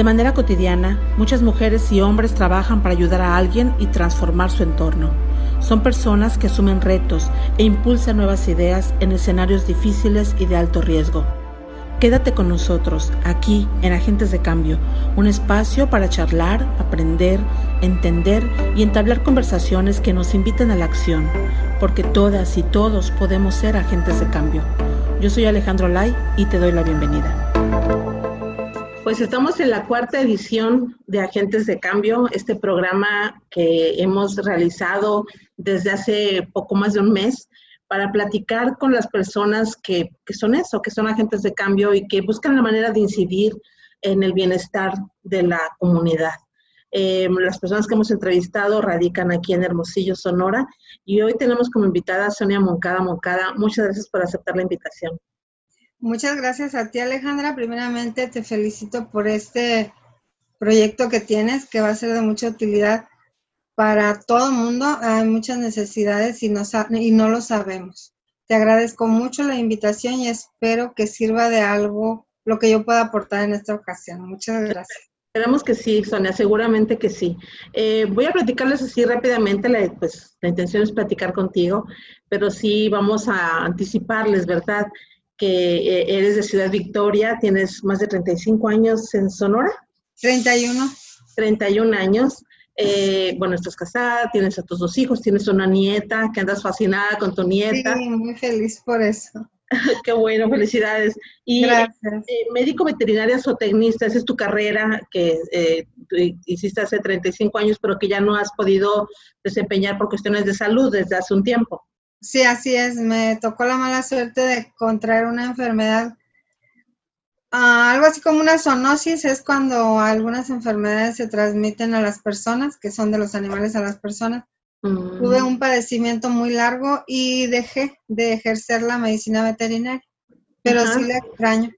De manera cotidiana, muchas mujeres y hombres trabajan para ayudar a alguien y transformar su entorno. Son personas que asumen retos e impulsan nuevas ideas en escenarios difíciles y de alto riesgo. Quédate con nosotros, aquí en Agentes de Cambio, un espacio para charlar, aprender, entender y entablar conversaciones que nos inviten a la acción, porque todas y todos podemos ser agentes de cambio. Yo soy Alejandro Lai y te doy la bienvenida. Pues estamos en la cuarta edición de Agentes de Cambio, este programa que hemos realizado desde hace poco más de un mes para platicar con las personas que, son eso, que son agentes de cambio y que buscan la manera de incidir en el bienestar de la comunidad. Eh, las personas que hemos entrevistado radican aquí en Hermosillo, Sonora, y hoy tenemos como invitada a Sonia Moncada. Moncada, muchas gracias por aceptar la invitación. Muchas gracias a ti, Alejandra. Primeramente, te felicito por este proyecto que tienes, que va a ser de mucha utilidad para todo el mundo. Hay muchas necesidades y no, y no lo sabemos. Te agradezco mucho la invitación y espero que sirva de algo lo que yo pueda aportar en esta ocasión. Muchas gracias. Esperamos que sí, Sonia, seguramente que sí. Eh, voy a platicarles así rápidamente, la, pues la intención es platicar contigo, pero sí vamos a anticiparles, ¿verdad? Que eh, eres de Ciudad Victoria, tienes más de 35 años en Sonora. 31. 31 años. Eh, bueno, estás casada, tienes a tus dos hijos, tienes una nieta, que andas fascinada con tu nieta. Sí, muy feliz por eso. Qué bueno, felicidades. Y Gracias. Eh, médico veterinaria zootecnista, esa es tu carrera que eh, hiciste hace 35 años, pero que ya no has podido desempeñar por cuestiones de salud desde hace un tiempo. Sí, así es. Me tocó la mala suerte de contraer una enfermedad Ah, algo así como una zoonosis es cuando algunas enfermedades se transmiten a las personas, que son de los animales a las personas. Tuve mm. un padecimiento muy largo y dejé de ejercer la medicina veterinaria, pero sí la extraño.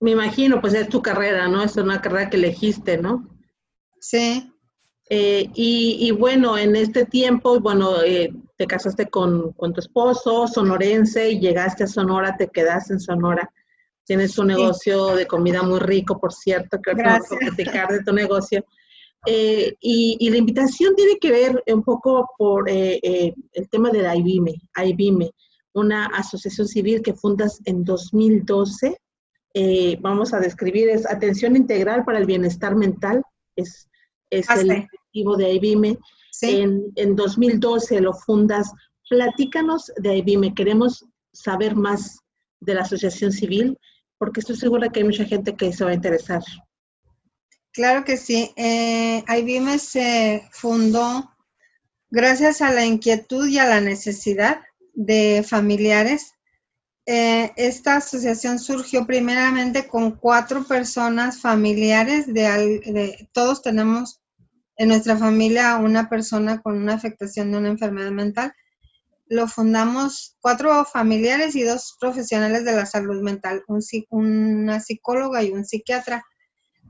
Me imagino, pues es tu carrera, ¿no? Es una carrera que elegiste, ¿no? Sí. Eh, y, bueno, en este tiempo, bueno, eh, te casaste con, con tu esposo, sonorense, y llegaste a Sonora, te quedaste en Sonora. Tienes un negocio de comida muy rico, por cierto, que vamos a platicar de tu negocio. Eh, y, la invitación tiene que ver un poco por eh, el tema de la IBIME, IBIME, una asociación civil que fundas en 2012. vamos a describir, es Atención Integral para el Bienestar Mental, es, es el objetivo de IBIME. En, en 2012 lo fundas. Platícanos de IBIME, queremos saber más de la asociación civil porque estoy segura que hay mucha gente que se va a interesar. Claro que sí. Eh, IBM se fundó gracias a la inquietud y a la necesidad de familiares. Eh, esta asociación surgió primeramente con cuatro personas familiares, de, todos tenemos en nuestra familia una persona con una afectación de una enfermedad mental lo fundamos cuatro familiares y dos profesionales de la salud mental, un, una psicóloga y un psiquiatra.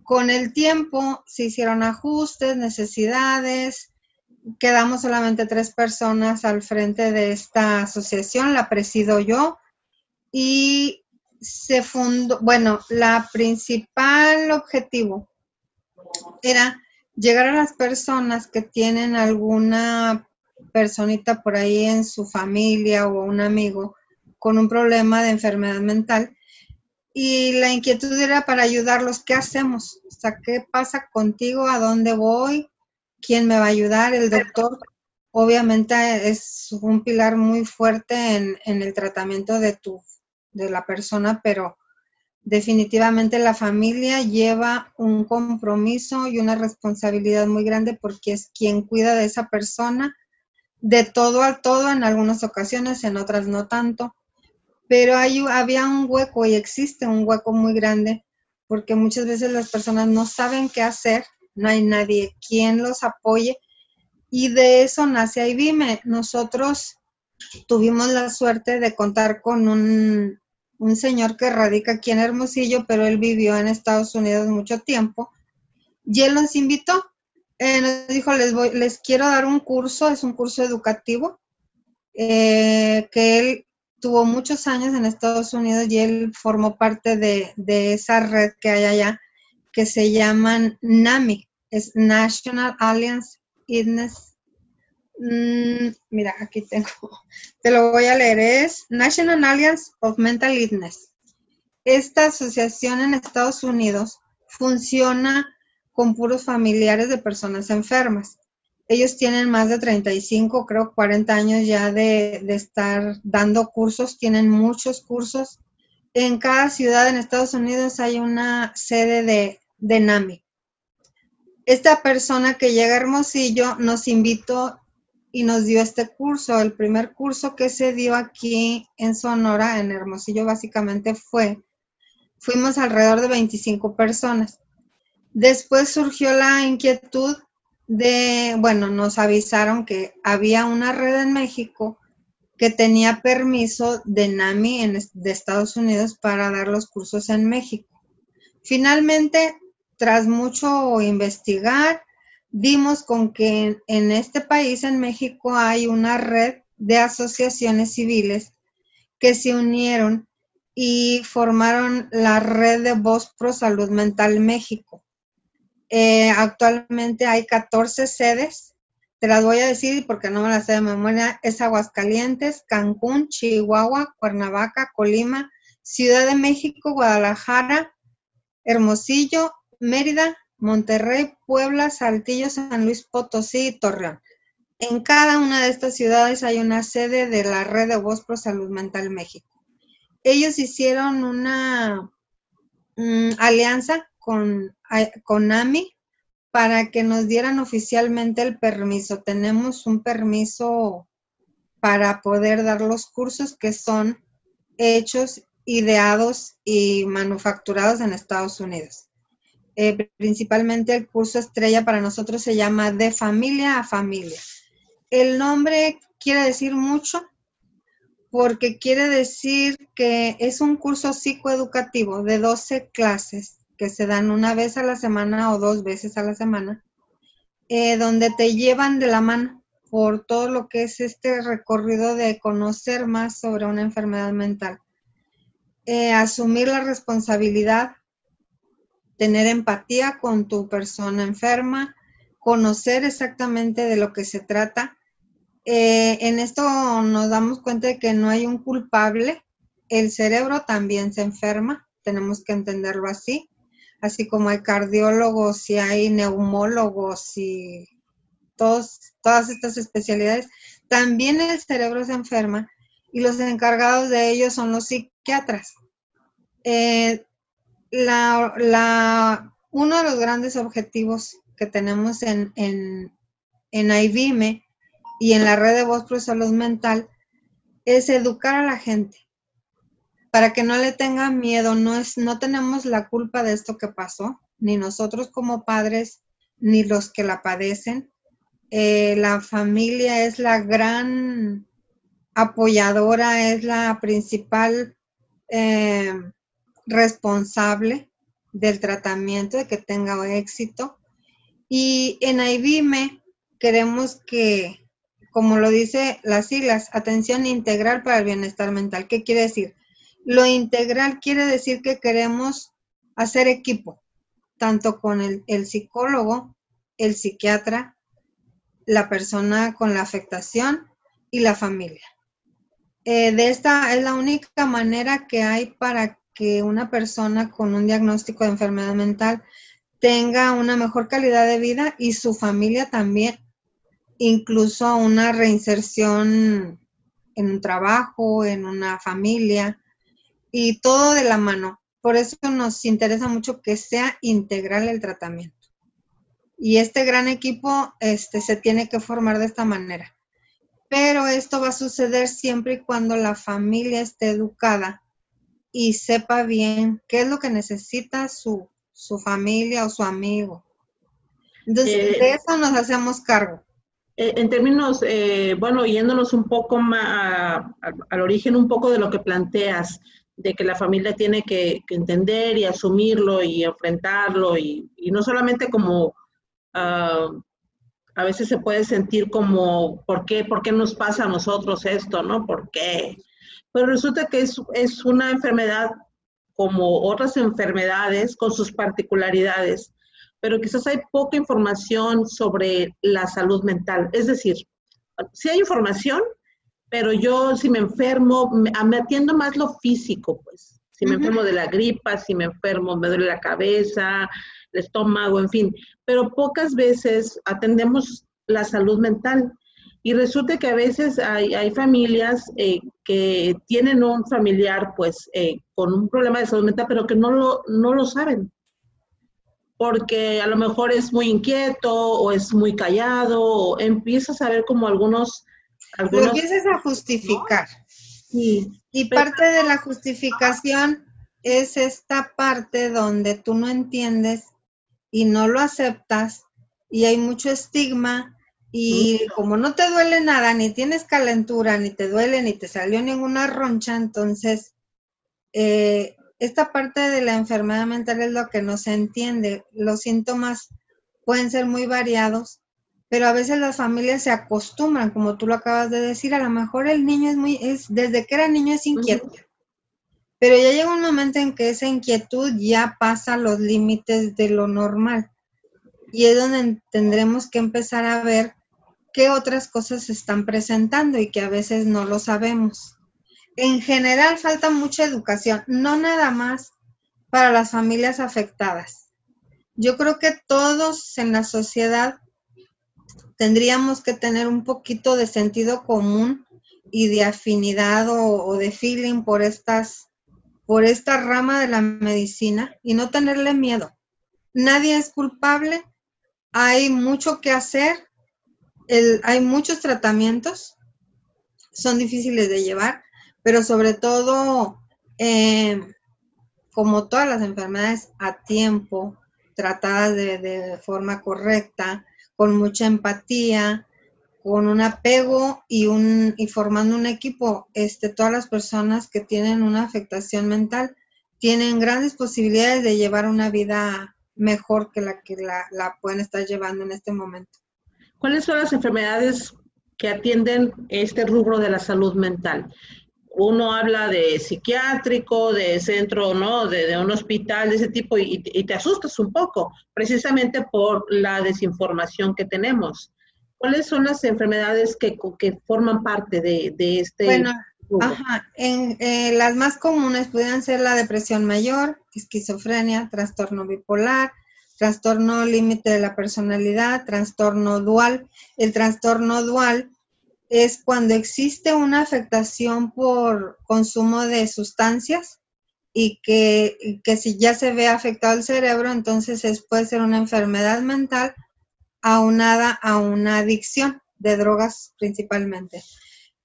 Con el tiempo se hicieron ajustes, necesidades, quedamos solamente tres personas al frente de esta asociación, la presido yo y se fundó, bueno, la principal objetivo era llegar a las personas que tienen alguna personita por ahí en su familia o un amigo con un problema de enfermedad mental y la inquietud era para ayudarlos, ¿qué hacemos? ¿qué pasa contigo? ¿A dónde voy? ¿Quién me va a ayudar? El doctor obviamente es un pilar muy fuerte en, en el tratamiento de, tu, de la persona, pero definitivamente la familia lleva un compromiso y una responsabilidad muy grande porque es quien cuida de esa persona de todo a todo en algunas ocasiones, en otras no tanto, pero hay, había un hueco y existe un hueco muy grande porque muchas veces las personas no saben qué hacer, no hay nadie quien los apoye y de eso nace IBIME. Nosotros tuvimos la suerte de contar con un, un señor que radica aquí en Hermosillo, pero él vivió en Estados Unidos mucho tiempo y él nos invitó eh, nos dijo, les, voy, les quiero dar un curso, es un curso educativo, eh, que él tuvo muchos años en Estados Unidos y él formó parte de, esa red que hay allá. que se llaman NAMI, es National Alliance Illness. Mm, mira, aquí tengo, te lo voy a leer, es National Alliance of Mental Illness. Esta asociación en Estados Unidos funciona con puros familiares de personas enfermas. Ellos tienen más de 35, creo 40 años ya de, de estar dando cursos, tienen muchos cursos. En cada ciudad en Estados Unidos hay una sede de, de NAMI. Esta persona que llega a Hermosillo nos invitó y nos dio este curso. El primer curso que se dio aquí en Sonora, en Hermosillo, básicamente fue, fuimos alrededor de 25 personas. Después surgió la inquietud de, bueno, nos avisaron que había una red en México que tenía permiso de NAMI de Estados Unidos para dar los cursos en México. Finalmente, tras mucho investigar, dimos con que en este país, en México, hay una red de asociaciones civiles que se unieron y formaron la red de Voz Pro Salud Mental México. Eh, actualmente hay 14 sedes. Te las voy a decir porque no me las sé de memoria. Es Aguascalientes, Cancún, Chihuahua, Cuernavaca, Colima, Ciudad de México, Guadalajara, Hermosillo, Mérida, Monterrey, Puebla, Saltillo, San Luis Potosí y Torreón. En cada una de estas ciudades hay una sede de la red de Voz Pro Salud Mental México. Ellos hicieron una mm, alianza con, con AMI para que nos dieran oficialmente el permiso. Tenemos un permiso para poder dar los cursos que son hechos, ideados y manufacturados en Estados Unidos. Eh, principalmente el curso estrella para nosotros se llama De familia a familia. El nombre quiere decir mucho porque quiere decir que es un curso psicoeducativo de 12 clases que se dan una vez a la semana o dos veces a la semana, eh, donde te llevan de la mano por todo lo que es este recorrido de conocer más sobre una enfermedad mental. Eh, asumir la responsabilidad, tener empatía con tu persona enferma, conocer exactamente de lo que se trata. Eh, en esto nos damos cuenta de que no hay un culpable, el cerebro también se enferma, tenemos que entenderlo así así como hay cardiólogos y hay neumólogos y todos, todas estas especialidades, también el cerebro se enferma y los encargados de ello son los psiquiatras. Eh, uno de los grandes objetivos que tenemos en, en, en y en la red de voz pro salud mental es educar a la gente para que no le tengan miedo, no, es, no tenemos la culpa de esto que pasó, ni nosotros como padres, ni los que la padecen. Eh, la familia es la gran apoyadora, es la principal eh, responsable del tratamiento, de que tenga éxito. Y en IBIME queremos que, como lo dice las siglas, atención integral para el bienestar mental. ¿Qué quiere decir? Lo integral quiere decir que queremos hacer equipo, tanto con el, psicólogo, el psiquiatra, la persona con la afectación y la familia. Eh, de esta es la única manera que hay para que una persona con un diagnóstico de enfermedad mental tenga una mejor calidad de vida y su familia también, incluso una reinserción en un trabajo, en una familia, y todo de la mano. Por eso nos interesa mucho que sea integral el tratamiento. Y este gran equipo este, se tiene que formar de esta manera. Pero esto va a suceder siempre y cuando la familia esté educada y sepa bien qué es lo que necesita su, familia o su amigo. Entonces, eh, de eso nos hacemos cargo. Eh, en términos, eh, bueno, yéndonos un poco más al origen un poco de lo que planteas, de que la familia tiene que, entender y asumirlo y enfrentarlo y, no solamente como ah, a veces se puede sentir como ¿por qué, ¿por qué nos pasa a nosotros esto? ¿no? ¿Por qué? Pero resulta que es, es una enfermedad como otras enfermedades con sus particularidades, pero quizás hay poca información sobre la salud mental. Es decir, sí hay información, pero yo si me enfermo, me, atiendo más lo físico, pues. Si me enfermo de la gripa, si me enfermo, me duele la cabeza, el estómago, en fin. Pero pocas veces atendemos la salud mental. Y resulta que a veces hay, hay familias eh, que tienen un familiar pues eh, con un problema de salud mental, pero que no lo, no lo saben. Porque a lo mejor es muy inquieto o es muy callado o empiezas a ver como algunos... algunos lo empiezas a justificar. Sí. Y parte de la justificación es esta parte donde tú no entiendes y no lo aceptas y hay mucho estigma y como no te duele nada, ni tienes calentura, ni te duele, ni te salió ninguna roncha, entonces eh, esta parte de la enfermedad mental es lo que no se entiende. Los síntomas pueden ser muy variados, pero a veces las familias se acostumbran, como tú lo acabas de decir, a lo mejor el niño es muy, es, desde que era niño es inquieto, pero ya llega un momento en que esa inquietud ya pasa los límites de lo normal. Y es donde tendremos que empezar a ver qué otras cosas se están presentando y que a veces no lo sabemos. En general falta mucha educación, no nada más para las familias afectadas. Yo creo que todos en la sociedad tendríamos que tener un poquito de sentido común y de afinidad o, de feeling por estas por esta rama de la medicina y no tenerle miedo. Nadie es culpable, hay mucho que hacer hay muchos tratamientos, son difíciles de llevar, pero sobre todo, eh, como todas las enfermedades, a tiempo, tratadas de, forma correcta, con mucha empatía, con un apego y, un, y formando un equipo. Este, todas las personas que tienen una afectación mental tienen grandes posibilidades de llevar una vida mejor que la que la pueden estar llevando en este momento. ¿Cuáles son las enfermedades que atienden este rubro de la salud mental? Uno habla de psiquiátrico, de centro, ¿no? De, un hospital, de ese tipo, y, te asustas un poco, precisamente por la desinformación que tenemos. ¿Cuáles son las enfermedades que, forman parte de, este? Bueno, ajá, en, eh, las más comunes pueden ser la depresión mayor, esquizofrenia, trastorno bipolar, trastorno límite de la personalidad, trastorno dual. El trastorno dual es cuando existe una afectación por consumo de sustancias y que, si ya se ve afectado el cerebro, entonces es, puede ser una enfermedad mental aunada a una adicción de drogas principalmente.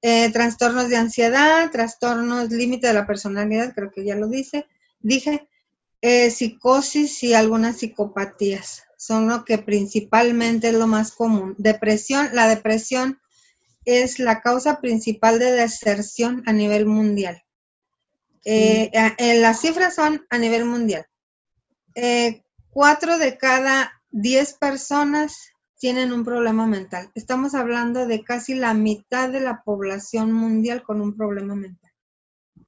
Eh, trastornos de ansiedad, trastornos límite de la personalidad, creo que ya lo dice, dije, eh, psicosis y algunas psicopatías son lo que principalmente es lo más común. Depresión, la depresión es la causa principal de deserción a nivel mundial. Eh, eh, las cifras son a nivel mundial. cuatro de cada diez personas tienen un problema mental. Estamos hablando de casi la mitad de la población mundial con un problema mental.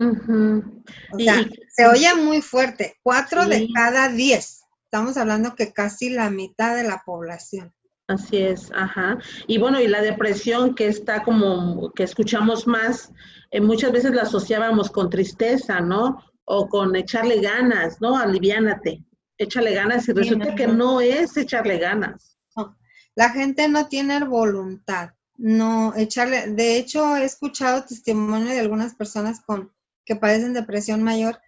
O sea, se oye muy fuerte, cuatro de cada diez. Estamos hablando que casi la mitad de la población. Así es, ajá. Y bueno, y la depresión que está como, que escuchamos más, eh, muchas veces la asociábamos con tristeza, ¿no? O con echarle ganas, ¿no? Aliviánate, échale ganas y resulta que no es echarle ganas. La gente no tiene voluntad, no echarle, de hecho he escuchado testimonio de algunas personas con que padecen depresión mayor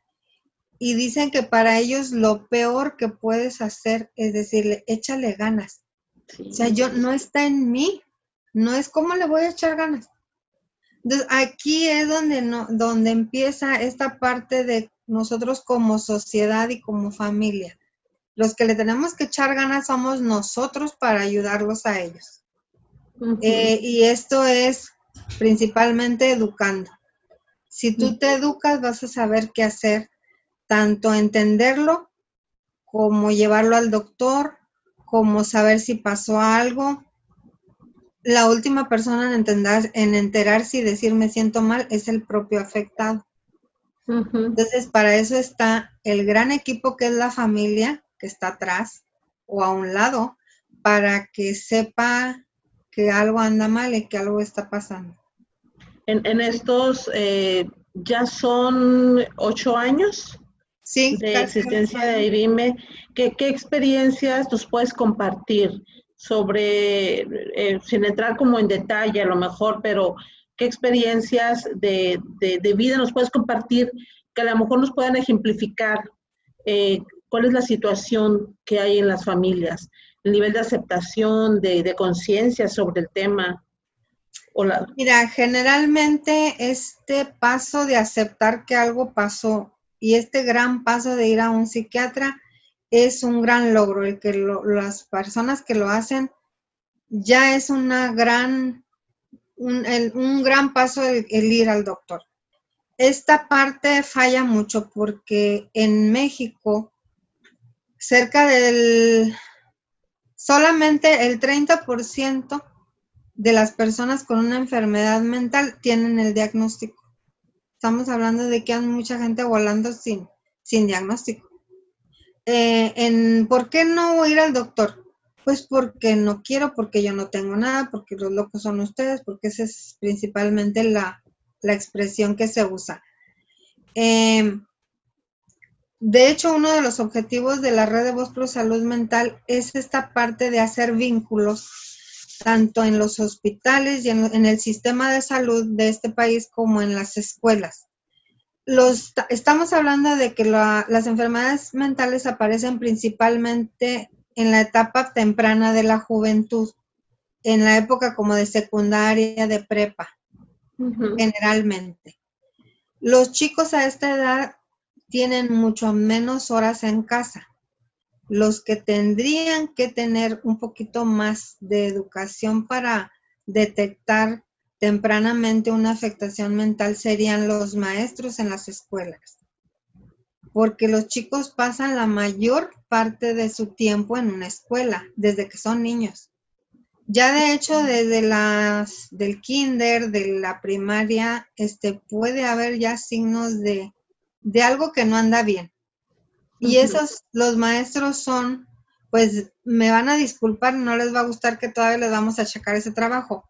y dicen que para ellos lo peor que puedes hacer es decirle, échale ganas. O sea, yo no está en mí, no es cómo le voy a echar ganas. Entonces, aquí es donde, no, donde empieza esta parte de nosotros como sociedad y como familia. Los que le tenemos que echar ganas somos nosotros para ayudarlos a ellos. Eh, y esto es principalmente educando. Si tú te educas, vas a saber qué hacer, tanto entenderlo como llevarlo al doctor, como saber si pasó algo. La última persona en, entender, en enterarse y decir me siento mal es el propio afectado. Entonces, para eso está el gran equipo que es la familia, que está atrás o a un lado, para que sepa que algo anda mal y que algo está pasando. En, estos, eh, ya son ocho años sí, de existencia de IBIME. ¿Qué, ¿Qué, experiencias nos puedes compartir sobre, eh, sin entrar como en detalle a lo mejor, pero qué experiencias de, de, vida nos puedes compartir que a lo mejor nos puedan ejemplificar eh, cuál es la situación que hay en las familias, el nivel de aceptación, de, de conciencia sobre el tema. Mira, generalmente este paso de aceptar que algo pasó y este gran paso de ir a un psiquiatra es un gran logro. El que las personas que lo hacen ya es una gran, un, gran paso el, ir al doctor. Esta parte falla mucho porque en México cerca del solamente el 30% de las personas con una enfermedad mental tienen el diagnóstico. Estamos hablando de que hay mucha gente volando sin, sin diagnóstico. Eh, en, ¿Por qué no ir al doctor? Pues porque no quiero, porque yo no tengo nada, porque los locos son ustedes, porque esa es principalmente la, expresión que se usa. Em, de hecho, uno de los objetivos de la red de Voz Pro Salud Mental es esta parte de hacer vínculos tanto en los hospitales y en, el sistema de salud de este país como en las escuelas. Los, estamos hablando de que las enfermedades mentales aparecen principalmente en la etapa temprana de la juventud, en la época como de secundaria, de prepa, generalmente. Los chicos a esta edad tienen mucho menos horas en casa los que tendrían que tener un poquito más de educación para detectar tempranamente una afectación mental serían los maestros en las escuelas, porque los chicos pasan la mayor parte de su tiempo en una escuela desde que son niños. Ya de hecho desde las del kinder, de la primaria, este puede haber ya signos de, de algo que no anda bien. Y esos, los maestros son, pues me van a disculpar, no les va a gustar que todavía les vamos a checar ese trabajo.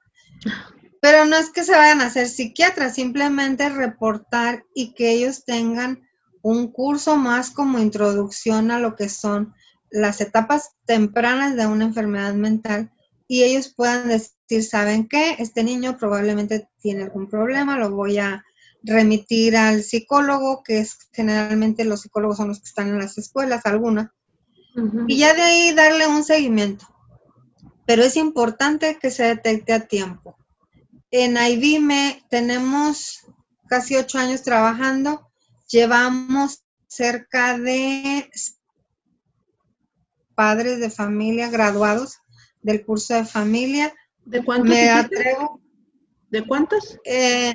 Pero no es que se vayan a ser psiquiatras, simplemente reportar y que ellos tengan un curso más como introducción a lo que son las etapas tempranas de una enfermedad mental y ellos puedan decir, ¿saben qué? Este niño probablemente tiene algún problema, lo voy a remitir al psicólogo, que es generalmente los psicólogos son los que están en las escuelas, algunas, y ya de ahí darle un seguimiento. Pero es importante que se detecte a tiempo. En IBIME tenemos casi ocho años trabajando, llevamos cerca de padres de familia graduados del curso de familia. ¿De cuántos? Me atrevo. ¿De cuántos? Eh,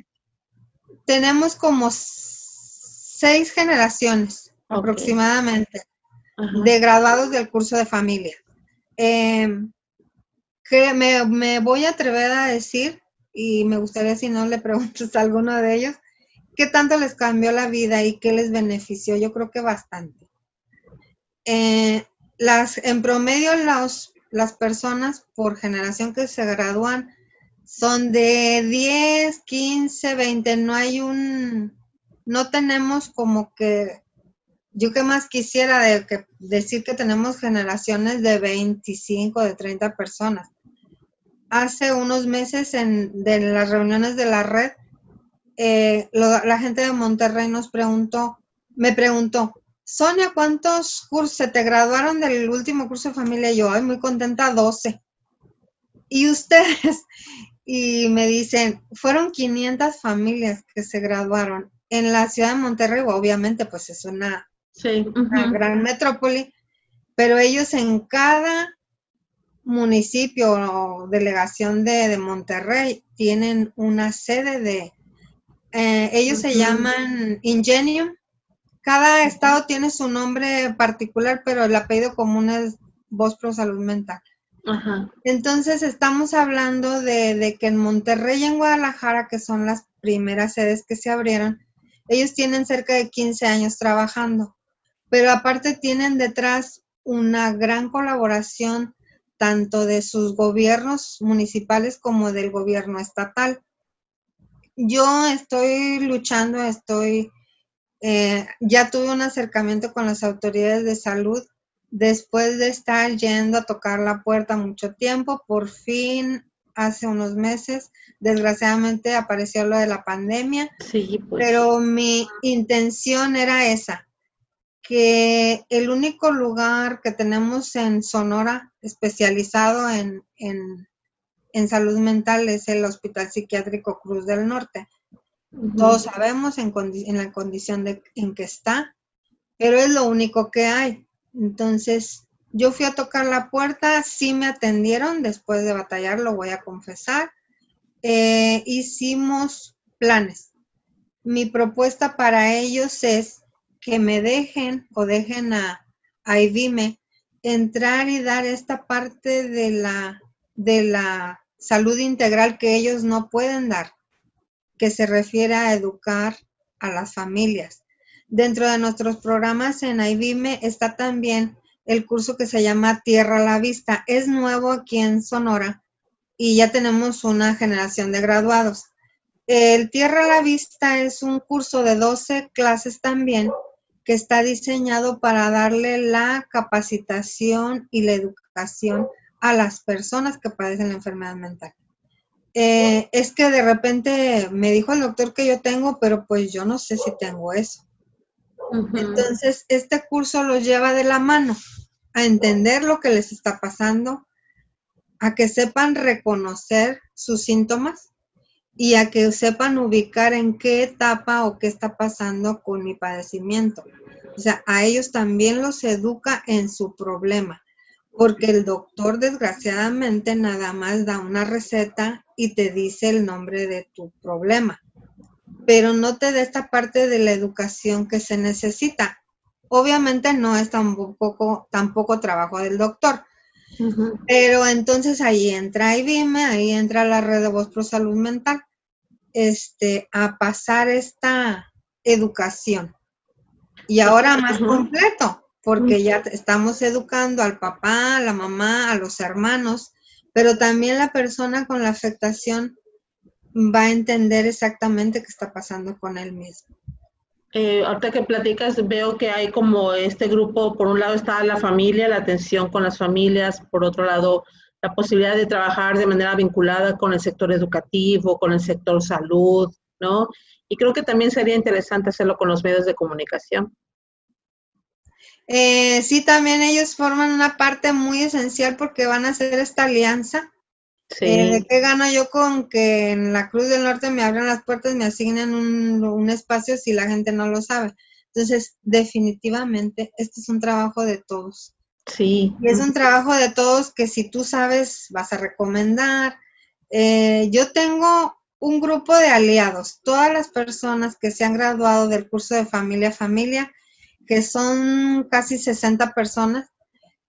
tenemos como seis generaciones aproximadamente de graduados del curso de familia. Em, que me, voy a atrever a decir, y me gustaría si no le preguntas a alguno de ellos, ¿qué tanto les cambió la vida y qué les benefició? Yo creo que bastante. Eh, las, en promedio, las personas por generación que se gradúan son de 10, 15, 20, no hay un, no tenemos como que, yo que más quisiera de que, decir que tenemos generaciones de 25, de 30 personas. Hace unos meses en de las reuniones de la red, eh, la gente de Monterrey nos preguntó, me preguntó, Sonia, ¿cuántos cursos se te graduaron del último curso de familia? Y yo, ay, muy contenta, 12. Y ustedes, y me dicen, fueron 500 familias que se graduaron en la ciudad de Monterrey, obviamente pues es una, gran metrópoli, pero ellos en cada municipio o delegación de, Monterrey tienen una sede de, eh, ellos se llaman Ingenium, cada estado tiene su nombre particular, pero el apellido común es Voz Pro Salud Mental. Entonces estamos hablando de, que en Monterrey y en Guadalajara, que son las primeras sedes que se abrieron, Ellos tienen cerca de 15 años trabajando, pero aparte tienen detrás una gran colaboración tanto de sus gobiernos municipales como del gobierno estatal. Yo estoy luchando, estoy, eh, ya tuve un acercamiento con las autoridades de salud después de estar yendo a tocar la puerta mucho tiempo, por fin hace unos meses, desgraciadamente apareció lo de la pandemia, sí, pues. pero mi intención era esa, que el único lugar que tenemos en Sonora especializado en, salud mental es el Hospital Psiquiátrico Cruz del Norte. Todos sabemos en, en la condición de, en que está, pero es lo único que hay. Entonces, yo fui a tocar la puerta, sí me atendieron después de batallar, lo voy a confesar. Eh, hicimos planes. Mi propuesta para ellos es que me dejen o dejen a, a IBIME entrar y dar esta parte de la, de la salud integral que ellos no pueden dar, que se refiere a educar a las familias. Dentro de nuestros programas en IBIME está también el curso que se llama Tierra a la Vista. Es nuevo aquí en Sonora y ya tenemos una generación de graduados. El Tierra a la Vista es un curso de 12 clases también que está diseñado para darle la capacitación y la educación a las personas que padecen la enfermedad mental. Eh, es que de repente me dijo el doctor que yo tengo, pero pues yo no sé si tengo eso. Entonces, este curso los lleva de la mano a entender lo que les está pasando, a que sepan reconocer sus síntomas y a que sepan ubicar en qué etapa o qué está pasando con mi padecimiento. O sea, a ellos también los educa en su problema, porque el doctor desgraciadamente nada más da una receta y te dice el nombre de tu problema pero no te da esta parte de la educación que se necesita. Obviamente no es tampoco, tampoco trabajo del doctor, pero entonces ahí entra IBIME, ahí entra la red de voz pro salud mental, este, a pasar esta educación. Y ahora más completo, porque ya estamos educando al papá, a la mamá, a los hermanos, pero también la persona con la afectación va a entender exactamente qué está pasando con él mismo. Eh, ahorita que platicas, veo que hay como este grupo, por un lado está la familia, la atención con las familias, por otro lado la posibilidad de trabajar de manera vinculada con el sector educativo, con el sector salud, ¿no? Y creo que también sería interesante hacerlo con los medios de comunicación. Eh, sí, también ellos forman una parte muy esencial porque van a hacer esta alianza eh, ¿De qué gano yo con que en la Cruz del Norte me abran las puertas y me asignen un, espacio si la gente no lo sabe? Entonces, definitivamente, este es un trabajo de todos. Sí. Y es un trabajo de todos que si tú sabes, vas a recomendar. Eh, yo tengo un grupo de aliados, todas las personas que se han graduado del curso de familia a familia, que son casi 60 personas,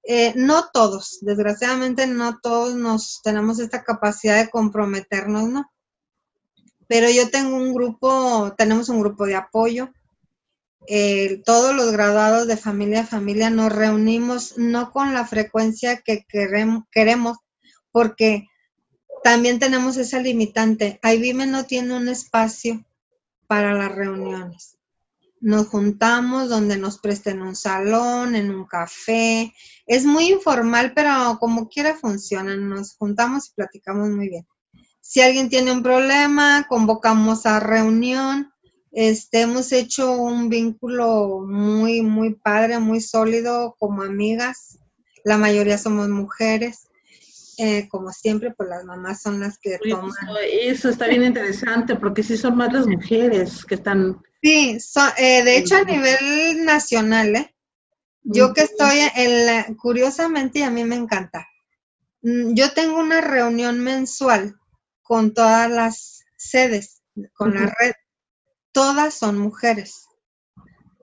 eh, no todos, desgraciadamente no todos nos tenemos esta capacidad de comprometernos, ¿no? Pero yo tengo un grupo, tenemos un grupo de apoyo. Todos los graduados de familia a familia nos reunimos no con la frecuencia que queremos, queremos porque también tenemos esa limitante. IBIME no tiene un espacio para las reuniones nos juntamos donde nos presten un salón, en un café. Es muy informal, pero como quiera funciona. Nos juntamos y platicamos muy bien. Si alguien tiene un problema, convocamos a reunión. Este, hemos hecho un vínculo muy, muy padre, muy sólido como amigas. La mayoría somos mujeres. Eh, como siempre, pues las mamás son las que toman. Eso está bien interesante porque sí son más las mujeres que están Sí, eh, de hecho a nivel nacional, ¿eh? Yo que estoy en la, curiosamente y a mí me encanta. Mm, yo tengo una reunión mensual con todas las sedes, con la red. Todas son mujeres.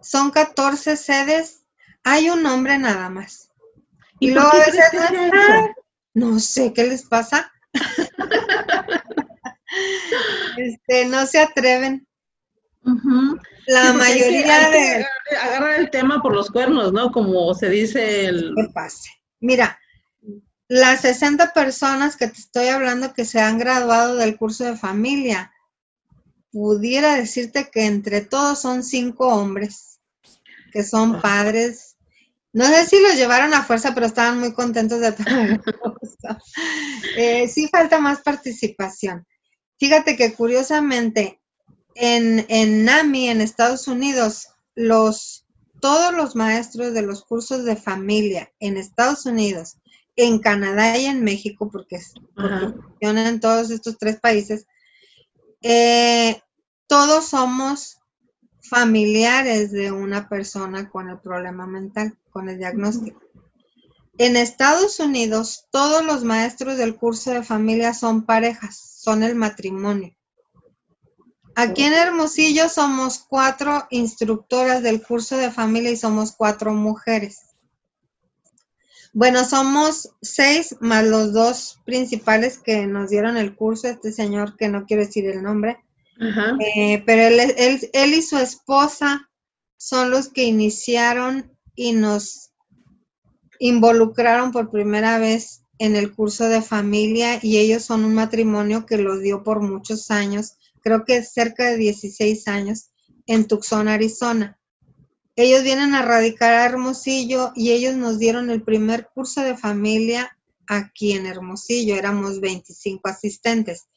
Son 14 sedes, hay un hombre nada más. Y, luego a veces no sé qué les pasa. este, no se atreven La mayoría de... Agarrar el tema por los cuernos, ¿no? Como se dice el... ¿Qué pase? Mira, las 60 personas que te estoy hablando que se han graduado del curso de familia, pudiera decirte que entre todos son cinco hombres, que son padres. No sé si los llevaron a fuerza, pero estaban muy contentos de todo. eh, sí falta más participación. Fíjate que curiosamente en, en NAMI, en Estados Unidos, los, todos los maestros de los cursos de familia en Estados Unidos en Canadá y en México, porque, funcionan en todos estos tres países, eh, todos somos familiares de una persona con el problema mental, con el diagnóstico. En Estados Unidos, todos los maestros del curso de familia son parejas, son el matrimonio. Aquí en Hermosillo somos cuatro instructoras del curso de familia y somos cuatro mujeres. Bueno, somos seis más los dos principales que nos dieron el curso, este señor que no quiero decir el nombre, eh, pero él, él, y su esposa son los que iniciaron y nos involucraron por primera vez en el curso de familia y ellos son un matrimonio que lo dio por muchos años, creo que cerca de 16 años, en Tucson, Arizona. Ellos vienen a radicar a Hermosillo y ellos nos dieron el primer curso de familia aquí en Hermosillo. Éramos 25 asistentes.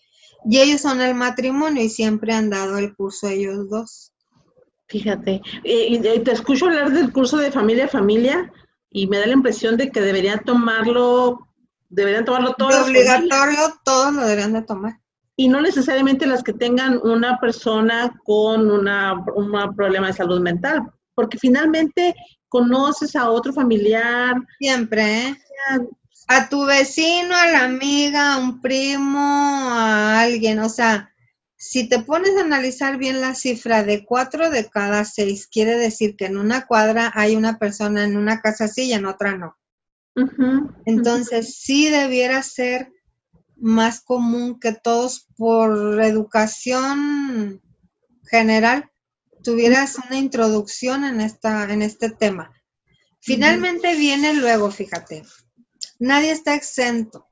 Y ellos son el matrimonio y siempre han dado el curso ellos dos. Fíjate, y te escucho hablar del curso de familia a familia y me da la impresión de que deberían tomarlo, deberían tomarlo todos. obligatorio, todos lo deberían de tomar. Y no necesariamente las que tengan una persona con una, un problema de salud mental, porque finalmente conoces a otro familiar. Siempre, ¿eh? A tu vecino, a la amiga, a un primo, a alguien. O sea, si te pones a analizar bien la cifra de cuatro de cada seis, quiere decir que en una cuadra hay una persona en una casa sí y en otra no. Entonces, sí debiera ser más común que todos por educación general tuvieras una introducción en, esta, en este tema. Finalmente viene luego, fíjate, nadie está exento,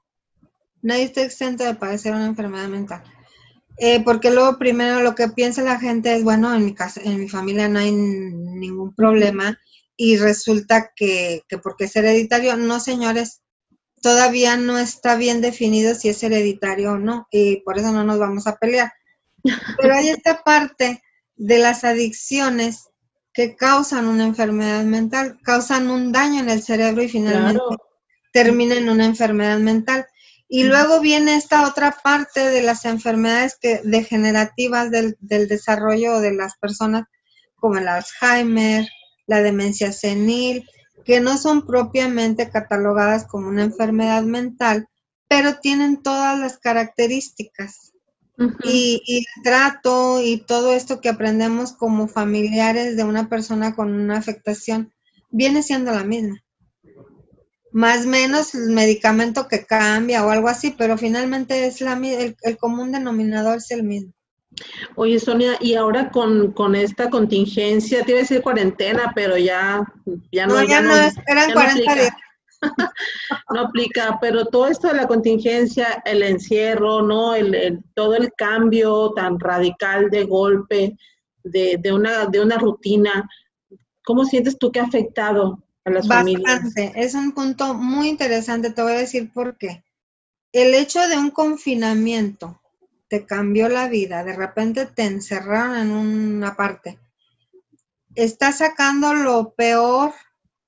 nadie está exento de padecer una enfermedad mental. Eh, porque luego primero lo que piensa la gente es, bueno, en mi casa, en mi familia no hay ningún problema y resulta que, que porque es hereditario, no señores, todavía no está bien definido si es hereditario o no y por eso no nos vamos a pelear. Pero hay esta parte de las adicciones que causan una enfermedad mental, causan un daño en el cerebro y finalmente terminan en una enfermedad mental. Y luego viene esta otra parte de las enfermedades que, degenerativas del, del desarrollo de las personas, como el Alzheimer, la demencia senil, que no son propiamente catalogadas como una enfermedad mental, pero tienen todas las características y, el trato y todo esto que aprendemos como familiares de una persona con una afectación viene siendo la misma. Más o menos el medicamento que cambia o algo así, pero finalmente es la, el, el común denominador es el mismo. Oye, Sonia, y ahora con, con esta contingencia, tiene que decir cuarentena, pero ya, ya no. ya, no, eran 40 días. no aplica, pero todo esto de la contingencia, el encierro, ¿no? El, todo el cambio tan radical de golpe de, de, una, de una rutina, ¿cómo sientes tú que ha afectado a las Bastante. familias? Es un punto muy interesante, te voy a decir por qué. El hecho de un confinamiento te cambió la vida, de repente te encerraron en una parte, está sacando lo peor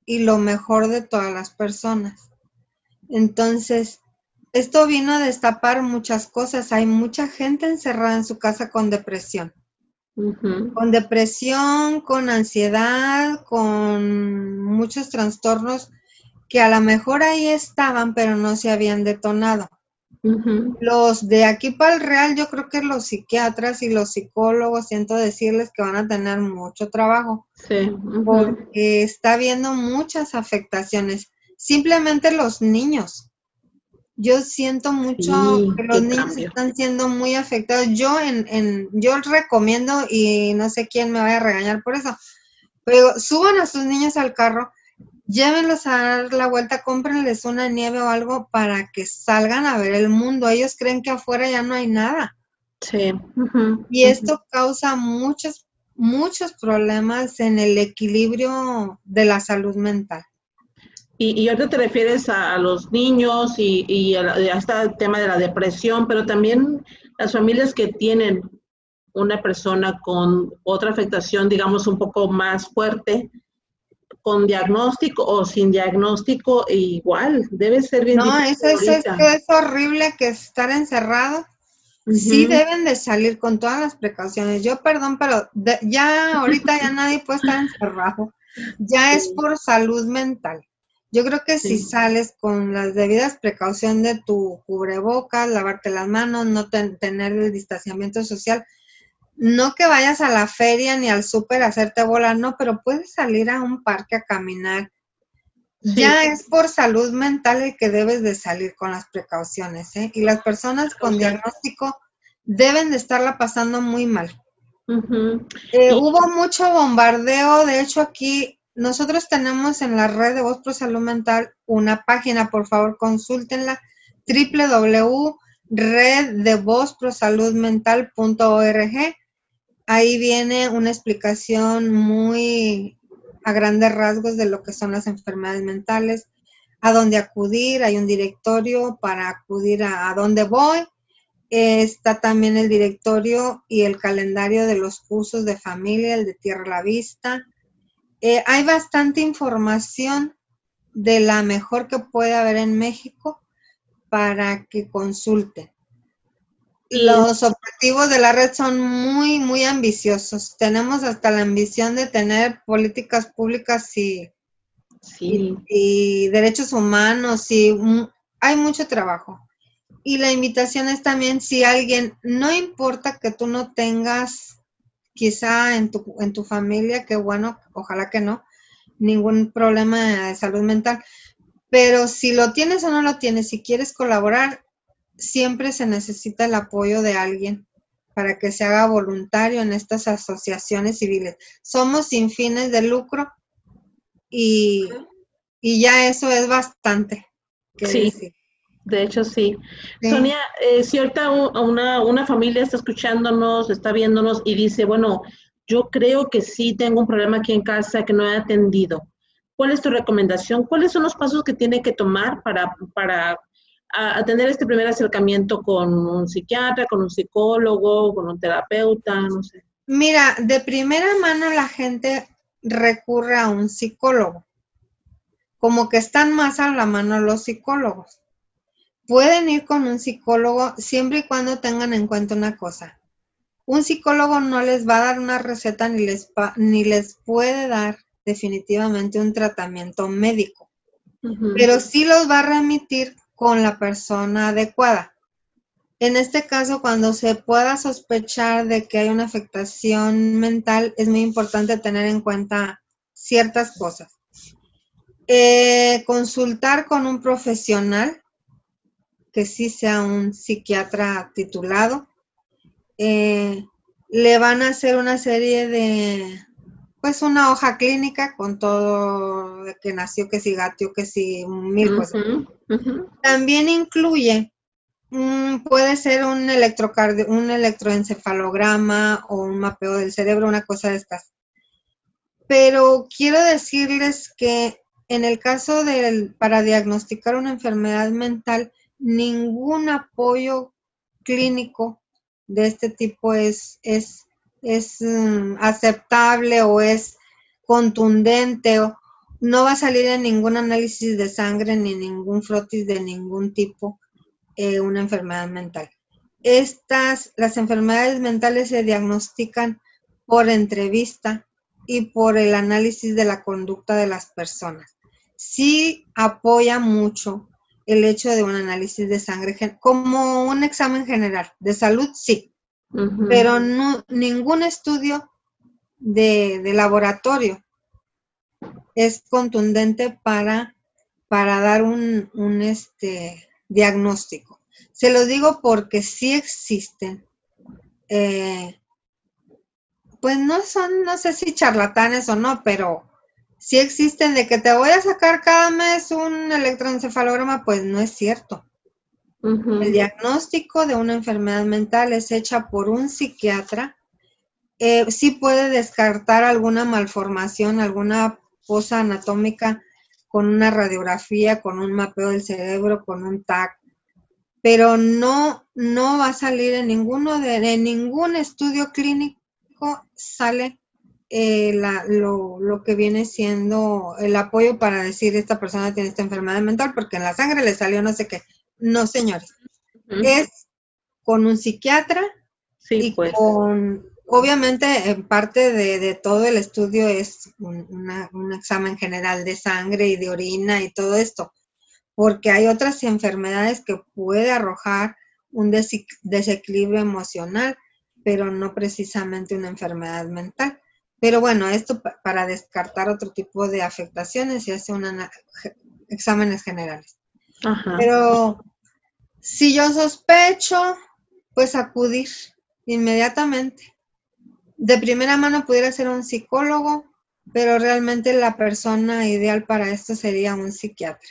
y lo mejor de todas las personas. Entonces, esto vino a destapar muchas cosas. Hay mucha gente encerrada en su casa con depresión. Con depresión, con ansiedad, con muchos trastornos que a lo mejor ahí estaban, pero no se habían detonado. Los de aquí para el Real, yo creo que los psiquiatras y los psicólogos, siento decirles que van a tener mucho trabajo. Sí. Porque está habiendo muchas afectaciones. Simplemente los niños. yo siento mucho que los niños están siendo muy afectados. Yo en, en, yo recomiendo y no sé quién me vaya a regañar por eso, pero suban a sus niños al carro, llévenlos a dar la vuelta, cómprenles una nieve o algo para que salgan a ver el mundo. Ellos creen que afuera ya no hay nada. Sí. y esto causa muchos, muchos problemas en el equilibrio de la salud mental. Y, y ahorita te refieres a, los niños y, y a, este tema de la depresión, pero también las familias que tienen una persona con otra afectación, digamos, un poco más fuerte, con diagnóstico o sin diagnóstico, igual, debe ser bien. No, eso es, es, horrible que estar encerrado. Sí deben de salir con todas las precauciones. Yo perdón, pero ya ahorita ya nadie puede estar encerrado. Ya es por salud mental. Yo creo que si sales con las debidas precauciones de tu cubrebocas, lavarte las manos, no tener el distanciamiento social, no que vayas a la feria ni al súper a hacerte bola, no, pero puedes salir a un parque a caminar. Ya es por salud mental el que debes de salir con las precauciones, ¿eh? Y las personas con diagnóstico deben de estarla pasando muy mal. Eh, hubo mucho bombardeo, de hecho aquí nosotros tenemos en la red de Voz Pro Salud Mental una página, por favor consúltenla, www.reddevozprosaludmental.org. Ahí viene una explicación muy a grandes rasgos de lo que son las enfermedades mentales, a dónde acudir, hay un directorio para acudir a, dónde voy. Está también el directorio y el calendario de los cursos de familia, el de Tierra a la Vista eh, hay bastante información de la mejor que puede haber en México para que consulten. Los objetivos de la red son muy, muy ambiciosos. Tenemos hasta la ambición de tener políticas públicas y, y, derechos humanos y hay mucho trabajo. Y la invitación es también si alguien, no importa que tú no tengas quizá en tu, en tu familia, que bueno, ojalá que no, ningún problema de salud mental. Pero si lo tienes o no lo tienes, si quieres colaborar, siempre se necesita el apoyo de alguien para que se haga voluntario en estas asociaciones civiles. Somos sin fines de lucro y, ya eso es bastante. sí. De hecho, sí. Sonia, eh, si ahorita una, una familia está escuchándonos, está viéndonos y dice, bueno, yo creo que sí tengo un problema aquí en casa que no he atendido. ¿Cuál es tu recomendación? ¿Cuáles son los pasos que tiene que tomar para, para tener este primer acercamiento con un psiquiatra, con un psicólogo, con un terapeuta? No sé. Mira, de primera mano la gente recurre a un psicólogo. Como que están más a la mano los psicólogos pueden ir con un psicólogo siempre y cuando tengan en cuenta una cosa. Un psicólogo no les va a dar una receta ni les, ni les puede dar definitivamente un tratamiento médico, pero sí los va a remitir con la persona adecuada. En este caso, cuando se pueda sospechar de que hay una afectación mental, es muy importante tener en cuenta ciertas cosas. Eh, consultar con un profesional que sí sea un psiquiatra titulado. Eh, le van a hacer una serie de, pues una hoja clínica con todo de que nació, que si gatio, que si mil cosas. También incluye, mm, puede ser un, electrocardio, un electroencefalograma o un mapeo del cerebro, una cosa de estas. Pero quiero decirles que en el caso del, para diagnosticar una enfermedad mental, ningún apoyo clínico de este tipo es, es, es mm, aceptable o es contundente o no va a salir en ningún análisis de sangre ni ningún frotis de ningún tipo eh, una enfermedad mental. Estas, las enfermedades mentales se diagnostican por entrevista y por el análisis de la conducta de las personas. Sí apoya mucho el hecho de un análisis de sangre como un examen general de salud, sí, pero no, ningún estudio de, laboratorio es contundente para, para dar un, un, este, diagnóstico. Se lo digo porque sí existen. Eh, pues no son, no sé si charlatanes o no, pero sí existen de que te voy a sacar cada mes un electroencefalograma, pues no es cierto. El diagnóstico de una enfermedad mental es hecha por un psiquiatra. Eh, sí puede descartar alguna malformación, alguna posa anatómica con una radiografía, con un mapeo del cerebro, con un TAC, pero no, no va a salir en ninguno de en ningún estudio clínico sale eh, lo, lo, que viene siendo el apoyo para decir esta persona tiene esta enfermedad mental porque en la sangre le salió no sé qué. No, señores. Es con un psiquiatra y pues. con, obviamente, en parte de, todo el estudio es un, examen general de sangre y de orina y todo esto, porque hay otras enfermedades que puede arrojar un desequilibrio emocional, pero no precisamente una enfermedad mental. Pero bueno, esto para descartar otro tipo de afectaciones se hace exámenes generales. Pero si yo sospecho, pues acudir inmediatamente. De primera mano pudiera ser un psicólogo, pero realmente la persona ideal para esto sería un psiquiatra.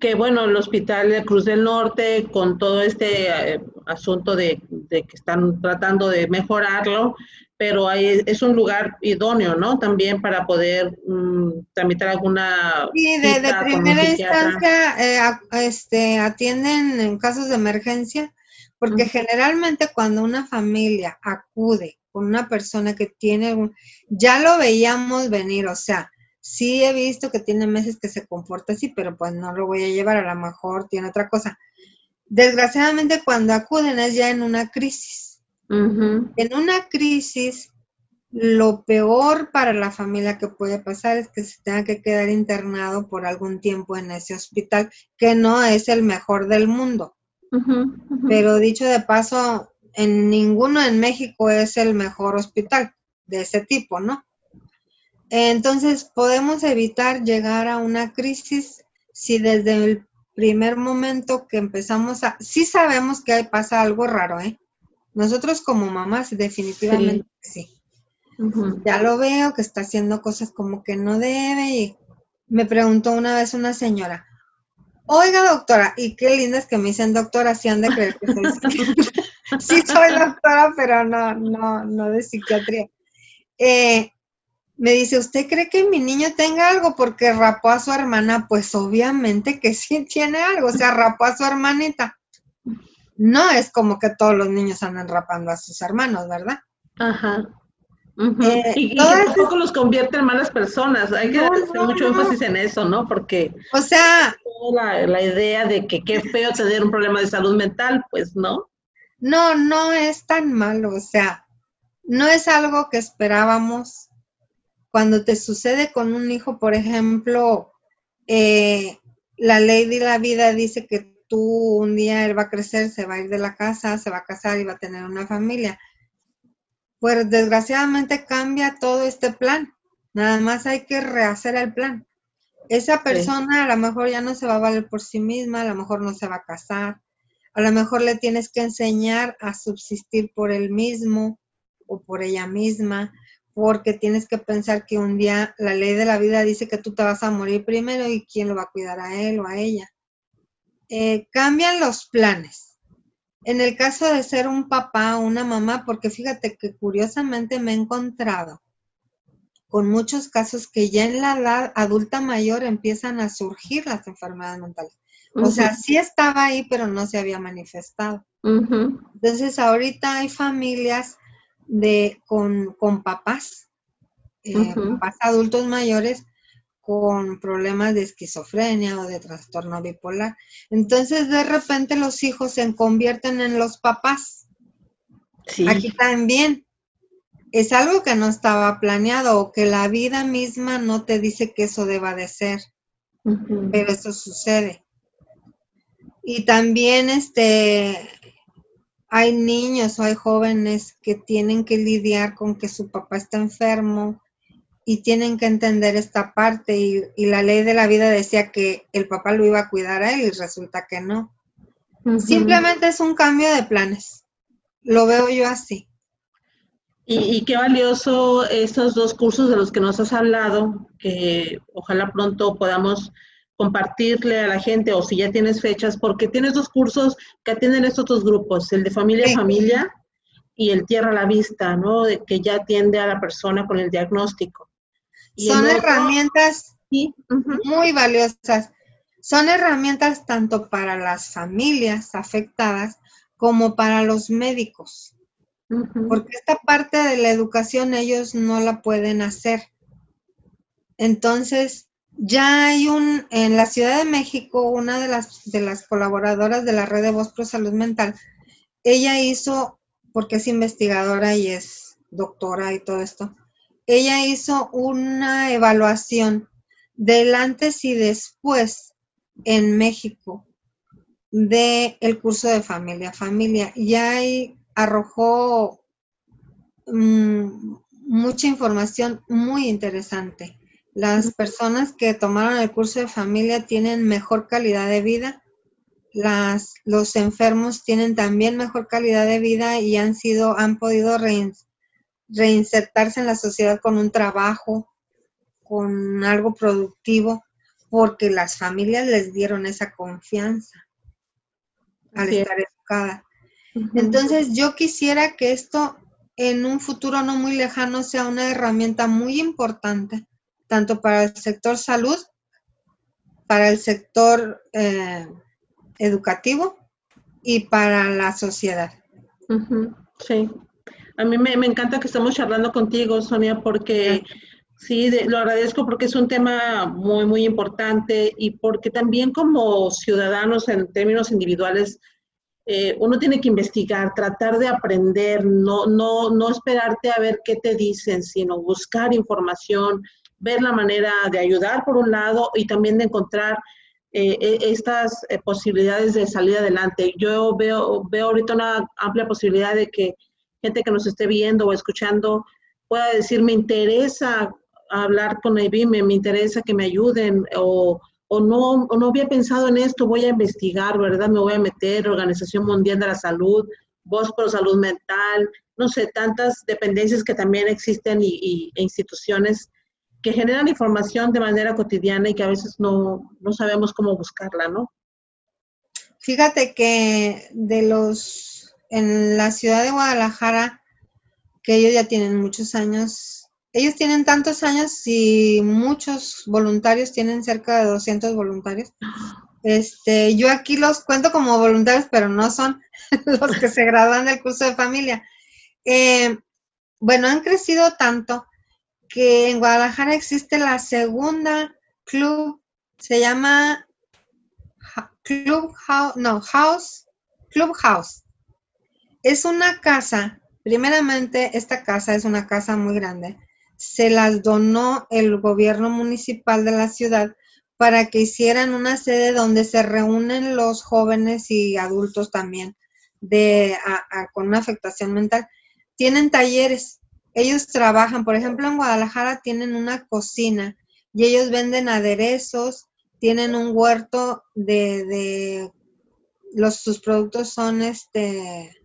Que bueno, el Hospital de Cruz del Norte, con todo este eh, asunto de, que están tratando de mejorarlo, pero es un lugar idóneo, ¿no? También para poder mm, tramitar alguna... Sí, de, primera instancia eh, este, atienden en casos de emergencia, porque generalmente cuando una familia acude con una persona que tiene un, ya lo veíamos venir, o sea, sí he visto que tiene meses que se comporta así, pero pues no lo voy a llevar, a lo mejor tiene otra cosa. Desgraciadamente cuando acuden es ya en una crisis en una crisis, lo peor para la familia que puede pasar es que se tenga que quedar internado por algún tiempo en ese hospital, que no es el mejor del mundo. Pero dicho de paso, en ninguno en México es el mejor hospital de ese tipo, ¿no? Entonces, podemos evitar llegar a una crisis si desde el primer momento que empezamos a... Sí sabemos que ahí pasa algo raro, ¿eh? Nosotros como mamás definitivamente sí. Ya lo veo que está haciendo cosas como que no debe y me preguntó una vez una señora, oiga doctora, y qué lindas que me dicen doctora, si han de creer que soy sí soy doctora, pero no, no, no de psiquiatría. Eh, me dice, ¿usted cree que mi niño tenga algo porque rapó a su hermana? Pues obviamente que sí tiene algo, o sea, rapó a su hermanita no es como que todos los niños andan rapando a sus hermanos, ¿verdad? Ajá. Eh, y, tampoco los convierte en malas personas. Hay que hacer mucho énfasis en eso, ¿no? Porque. O sea. La, la, idea de que qué feo tener un problema de salud mental, pues no. No, no es tan malo. O sea, no es algo que esperábamos. Cuando te sucede con un hijo, por ejemplo, eh, la ley de la vida dice que tú un día él va a crecer, se va a ir de la casa, se va a casar y va a tener una familia. Pues desgraciadamente cambia todo este plan. Nada más hay que rehacer el plan. Esa persona a lo mejor ya no se va a valer por sí misma, a lo mejor no se va a casar, a lo mejor le tienes que enseñar a subsistir por él mismo o por ella misma, porque tienes que pensar que un día la ley de la vida dice que tú te vas a morir primero y quién lo va a cuidar a él o a ella. Eh, cambian los planes. En el caso de ser un papá o una mamá, porque fíjate que curiosamente me he encontrado con muchos casos que ya en la edad adulta mayor empiezan a surgir las enfermedades mentales. O sea, sí estaba ahí, pero no se había manifestado. Entonces, ahorita hay familias de, con, papás, eh, papás adultos mayores con problemas de esquizofrenia o de trastorno bipolar. Entonces, de repente los hijos se convierten en los papás. Aquí también. Es algo que no estaba planeado o que la vida misma no te dice que eso deba de ser. Pero eso sucede. Y también este hay niños o hay jóvenes que tienen que lidiar con que su papá está enfermo y tienen que entender esta parte y, la ley de la vida decía que el papá lo iba a cuidar a él y resulta que no. Simplemente es un cambio de planes. Lo veo yo así. Y, qué valioso estos dos cursos de los que nos has hablado, que ojalá pronto podamos compartirle a la gente o si ya tienes fechas, porque tienes dos cursos que atienden estos dos grupos, el de familia a familia y el tierra a la vista, ¿no? De que ya atiende a la persona con el diagnóstico. Son herramientas muy valiosas. Son herramientas tanto para las familias afectadas como para los médicos, porque esta parte de la educación ellos no la pueden hacer. Entonces, ya hay un, en la Ciudad de México, una de las, de las colaboradoras de la red de Voz Pro Salud Mental, ella hizo, porque es investigadora y es doctora y todo esto, ella hizo una evaluación del antes y después en México del el curso de familia familia. Y ahí arrojó mm, mucha información muy interesante. Las personas que tomaron el curso de familia tienen mejor calidad de vida. Las, los enfermos tienen también mejor calidad de vida y han sido, han podido reinsertarse en la sociedad con un trabajo, con algo productivo, porque las familias les dieron esa confianza al estar educada. Entonces, yo quisiera que esto en un futuro no muy lejano sea una herramienta muy importante, tanto para el sector salud, para el sector eh, educativo y para la sociedad. Sí. A mí me, encanta que estamos charlando contigo, Sonia, porque sí, lo agradezco porque es un tema muy, muy importante y porque también como ciudadanos en términos individuales, eh, uno tiene que investigar, tratar de aprender, no, no, no esperarte a ver qué te dicen, sino buscar información, ver la manera de ayudar por un lado y también de encontrar eh, e, estas eh, posibilidades de salir adelante. Yo veo, veo ahorita una amplia posibilidad de que gente que nos esté viendo o escuchando pueda decir, me interesa hablar con IBM, me, interesa que me ayuden o, o, no, o no había pensado en esto, voy a investigar, ¿verdad? Me voy a meter, Organización Mundial de la Salud, Voz por Salud Mental, no sé, tantas dependencias que también existen y, e instituciones que generan información de manera cotidiana y que a veces no, no sabemos cómo buscarla, ¿no? Fíjate que de los en la ciudad de Guadalajara, que ellos ya tienen muchos años, ellos tienen tantos años y muchos voluntarios, tienen cerca de 200 voluntarios. Este, yo aquí los cuento como voluntarios, pero no son los que se gradúan del curso de familia. Eh, bueno, han crecido tanto que en Guadalajara existe la segunda club, se llama Club House, no, House, Club House. Es una casa, primeramente esta casa es una casa muy grande. Se las donó el gobierno municipal de la ciudad para que hicieran una sede donde se reúnen los jóvenes y adultos también de, con una afectación mental. Tienen talleres, ellos trabajan, por ejemplo, en Guadalajara tienen una cocina y ellos venden aderezos, tienen un huerto de, de los, sus productos son este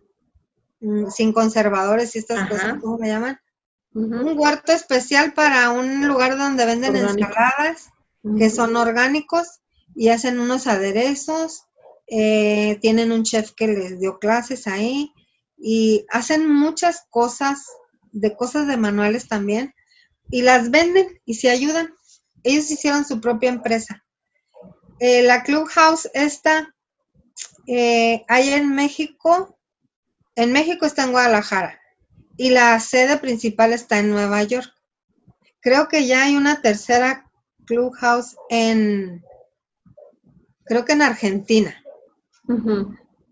sin conservadores y estas cosas, ¿cómo me llaman? Un huerto especial para un lugar donde venden ensaladas que son orgánicos y hacen unos aderezos, eh, tienen un chef que les dio clases ahí y hacen muchas cosas, de cosas de manuales también, y las venden y se ayudan. Ellos hicieron su propia empresa. Eh, la Clubhouse esta eh, hay en México, en México está en Guadalajara y la sede principal está en Nueva York. Creo que ya hay una tercera clubhouse en, creo que en Argentina.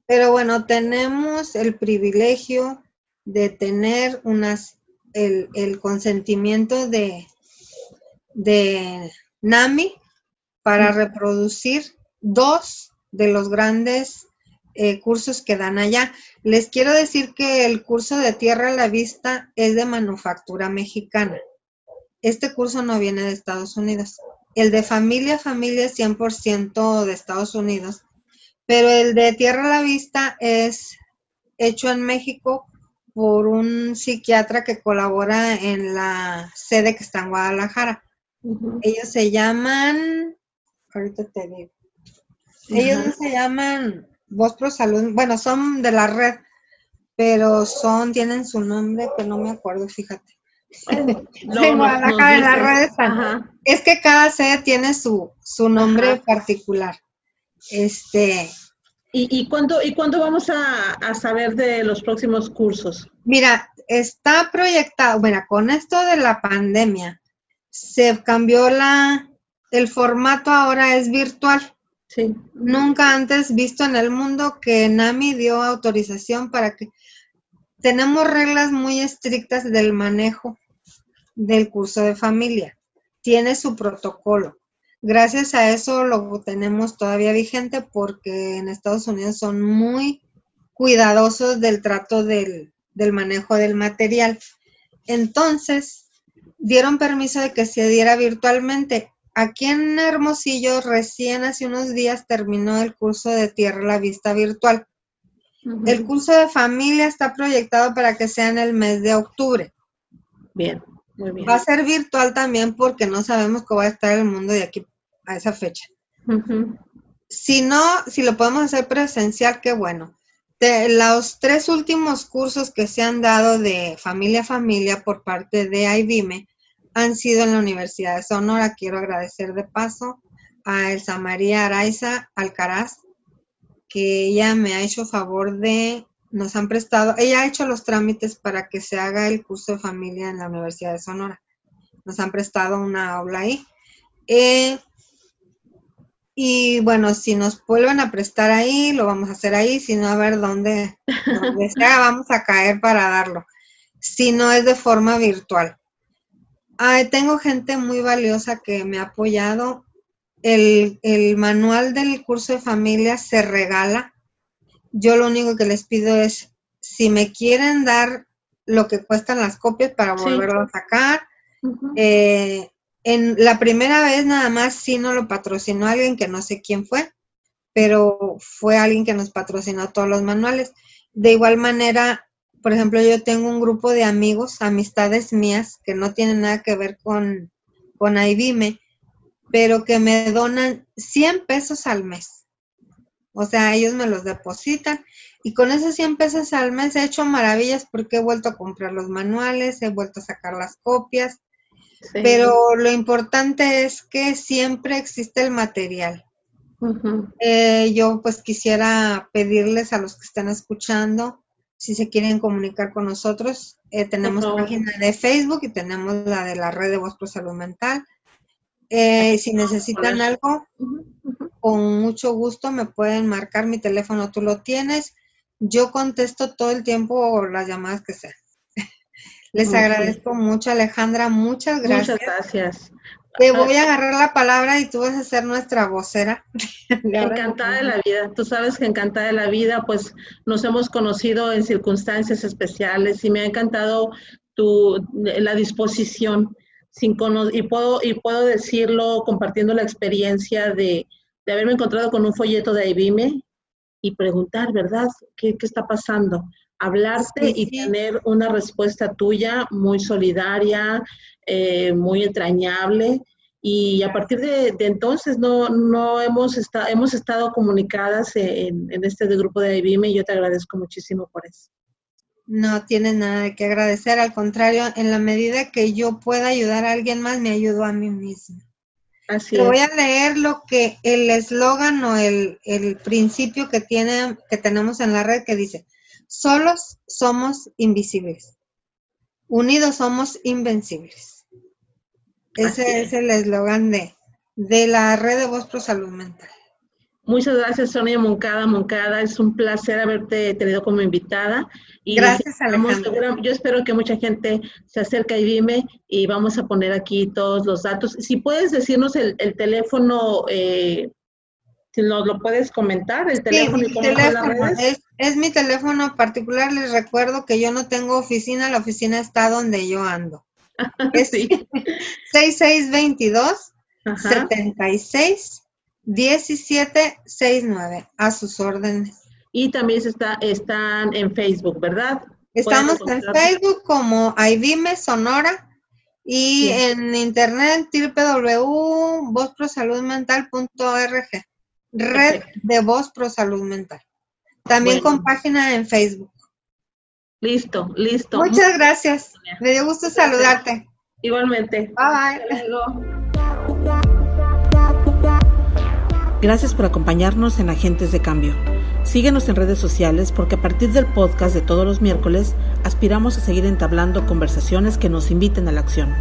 Pero bueno, tenemos el privilegio de tener unas, el, el consentimiento de, de NAMI para reproducir dos de los grandes eh, cursos que dan allá. Les quiero decir que el curso de Tierra a la Vista es de manufactura mexicana. Este curso no viene de Estados Unidos. El de familia familia es 100% de Estados Unidos, pero el de Tierra a la Vista es hecho en México por un psiquiatra que colabora en la sede que está en Guadalajara. Ellos se llaman, ahorita te digo, ellos se llaman Voz Pro Salud, bueno, son de la red, pero son, tienen su nombre que no me acuerdo, fíjate. Es que cada sede tiene su, su nombre particular. Este. ¿Y, y, cuándo, ¿Y cuándo vamos a, a, saber de los próximos cursos? Mira, está proyectado, bueno, con esto de la pandemia, se cambió la, el formato ahora es virtual. Sí. Nunca antes visto en el mundo que NAMI dio autorización para que tenemos reglas muy estrictas del manejo del curso de familia. Tiene su protocolo. Gracias a eso lo tenemos todavía vigente porque en Estados Unidos son muy cuidadosos del trato del, del manejo del material. Entonces, dieron permiso de que se diera virtualmente. Aquí en Hermosillo, recién hace unos días terminó el curso de Tierra la Vista virtual. El curso de familia está proyectado para que sea en el mes de octubre. Bien, muy bien. Va a ser virtual también porque no sabemos cómo va a estar el mundo de aquí a esa fecha. Si no, si lo podemos hacer presencial, qué bueno. De los tres últimos cursos que se han dado de familia a familia por parte de IBIME han sido en la Universidad de Sonora. Quiero agradecer de paso a Elsa María Araiza Alcaraz, que ella me ha hecho favor de, nos han prestado, ella ha hecho los trámites para que se haga el curso de familia en la Universidad de Sonora. Nos han prestado una aula ahí. Eh, y bueno, si nos vuelven a prestar ahí, lo vamos a hacer ahí, si no, a ver dónde, dónde sea, vamos a caer para darlo. Si no es de forma virtual. Tengo gente muy valiosa que me ha apoyado el, manual del curso de familia se regala. Yo lo único que les pido es, si me quieren dar lo que cuestan las copias para volverlo a sacar. Eh, en la primera vez nada más sí no lo patrocinó alguien que no sé quién fue, pero fue alguien que nos patrocinó todos los manuales. De igual manera, por ejemplo, yo tengo un grupo de amigos, amistades mías, que no tienen nada que ver con, con IBIME, pero que me donan 100 pesos al mes. O sea, ellos me los depositan y con esos 100 pesos al mes he hecho maravillas porque he vuelto a comprar los manuales, he vuelto a sacar las copias, pero lo importante es que siempre existe el material. Eh, yo pues quisiera pedirles a los que están escuchando, si se quieren comunicar con nosotros, eh, tenemos página de Facebook y tenemos la de la red de Voz por Salud Mental. Eh, si necesitan algo, con mucho gusto me pueden marcar mi teléfono, tú lo tienes. Yo contesto todo el tiempo las llamadas que sean. Les agradezco mucho, Alejandra. Muchas gracias. Muchas gracias. Te voy a agarrar la palabra y tú vas a ser nuestra vocera. encantada de la vida. Tú sabes que encantada de la vida, pues nos hemos conocido en circunstancias especiales y me ha encantado tu, la disposición sin y puedo y puedo decirlo compartiendo la experiencia de, de haberme encontrado con un folleto de IBIME y preguntar, ¿verdad? ¿Qué, qué está pasando? Hablarte y tener una respuesta tuya muy solidaria, eh, muy entrañable. Y a partir de, de, entonces no, no hemos, estado hemos estado comunicadas en, en este grupo de IBIME y yo te agradezco muchísimo por eso. No tienes nada de que agradecer, al contrario, en la medida que yo pueda ayudar a alguien más, me ayudo a mí misma. Así Te voy a leer lo que el eslogan o el, el principio que, tiene, que tenemos en la red que dice, solos somos invisibles, unidos somos invencibles. Ese es. el eslogan de, de la red de Voz Pro Salud Mental. Muchas gracias, Sonia Moncada. Moncada, es un placer haberte tenido como invitada. Y gracias, Alejandra. Yo espero que mucha gente se acerque y dime y vamos a poner aquí todos los datos. Si puedes decirnos el, teléfono, eh, si nos lo puedes comentar, el teléfono y cómo teléfono, es, es mi teléfono particular. Les recuerdo que yo no tengo oficina, la oficina está donde yo ando. Es 6622 76 1769, a sus órdenes. Y también está, están en Facebook, ¿verdad? Estamos en Facebook como Aivime Sonora y en internet www.vozprosaludmental.org, red de Voz Pro Salud Mental. También con página en Facebook. Listo, listo. Muchas gracias. Me dio gusto saludarte. Igualmente. Bye. Gracias por acompañarnos en Agentes de Cambio. Síguenos en redes sociales porque a partir del podcast de todos los miércoles aspiramos a seguir entablando conversaciones que nos inviten a la acción.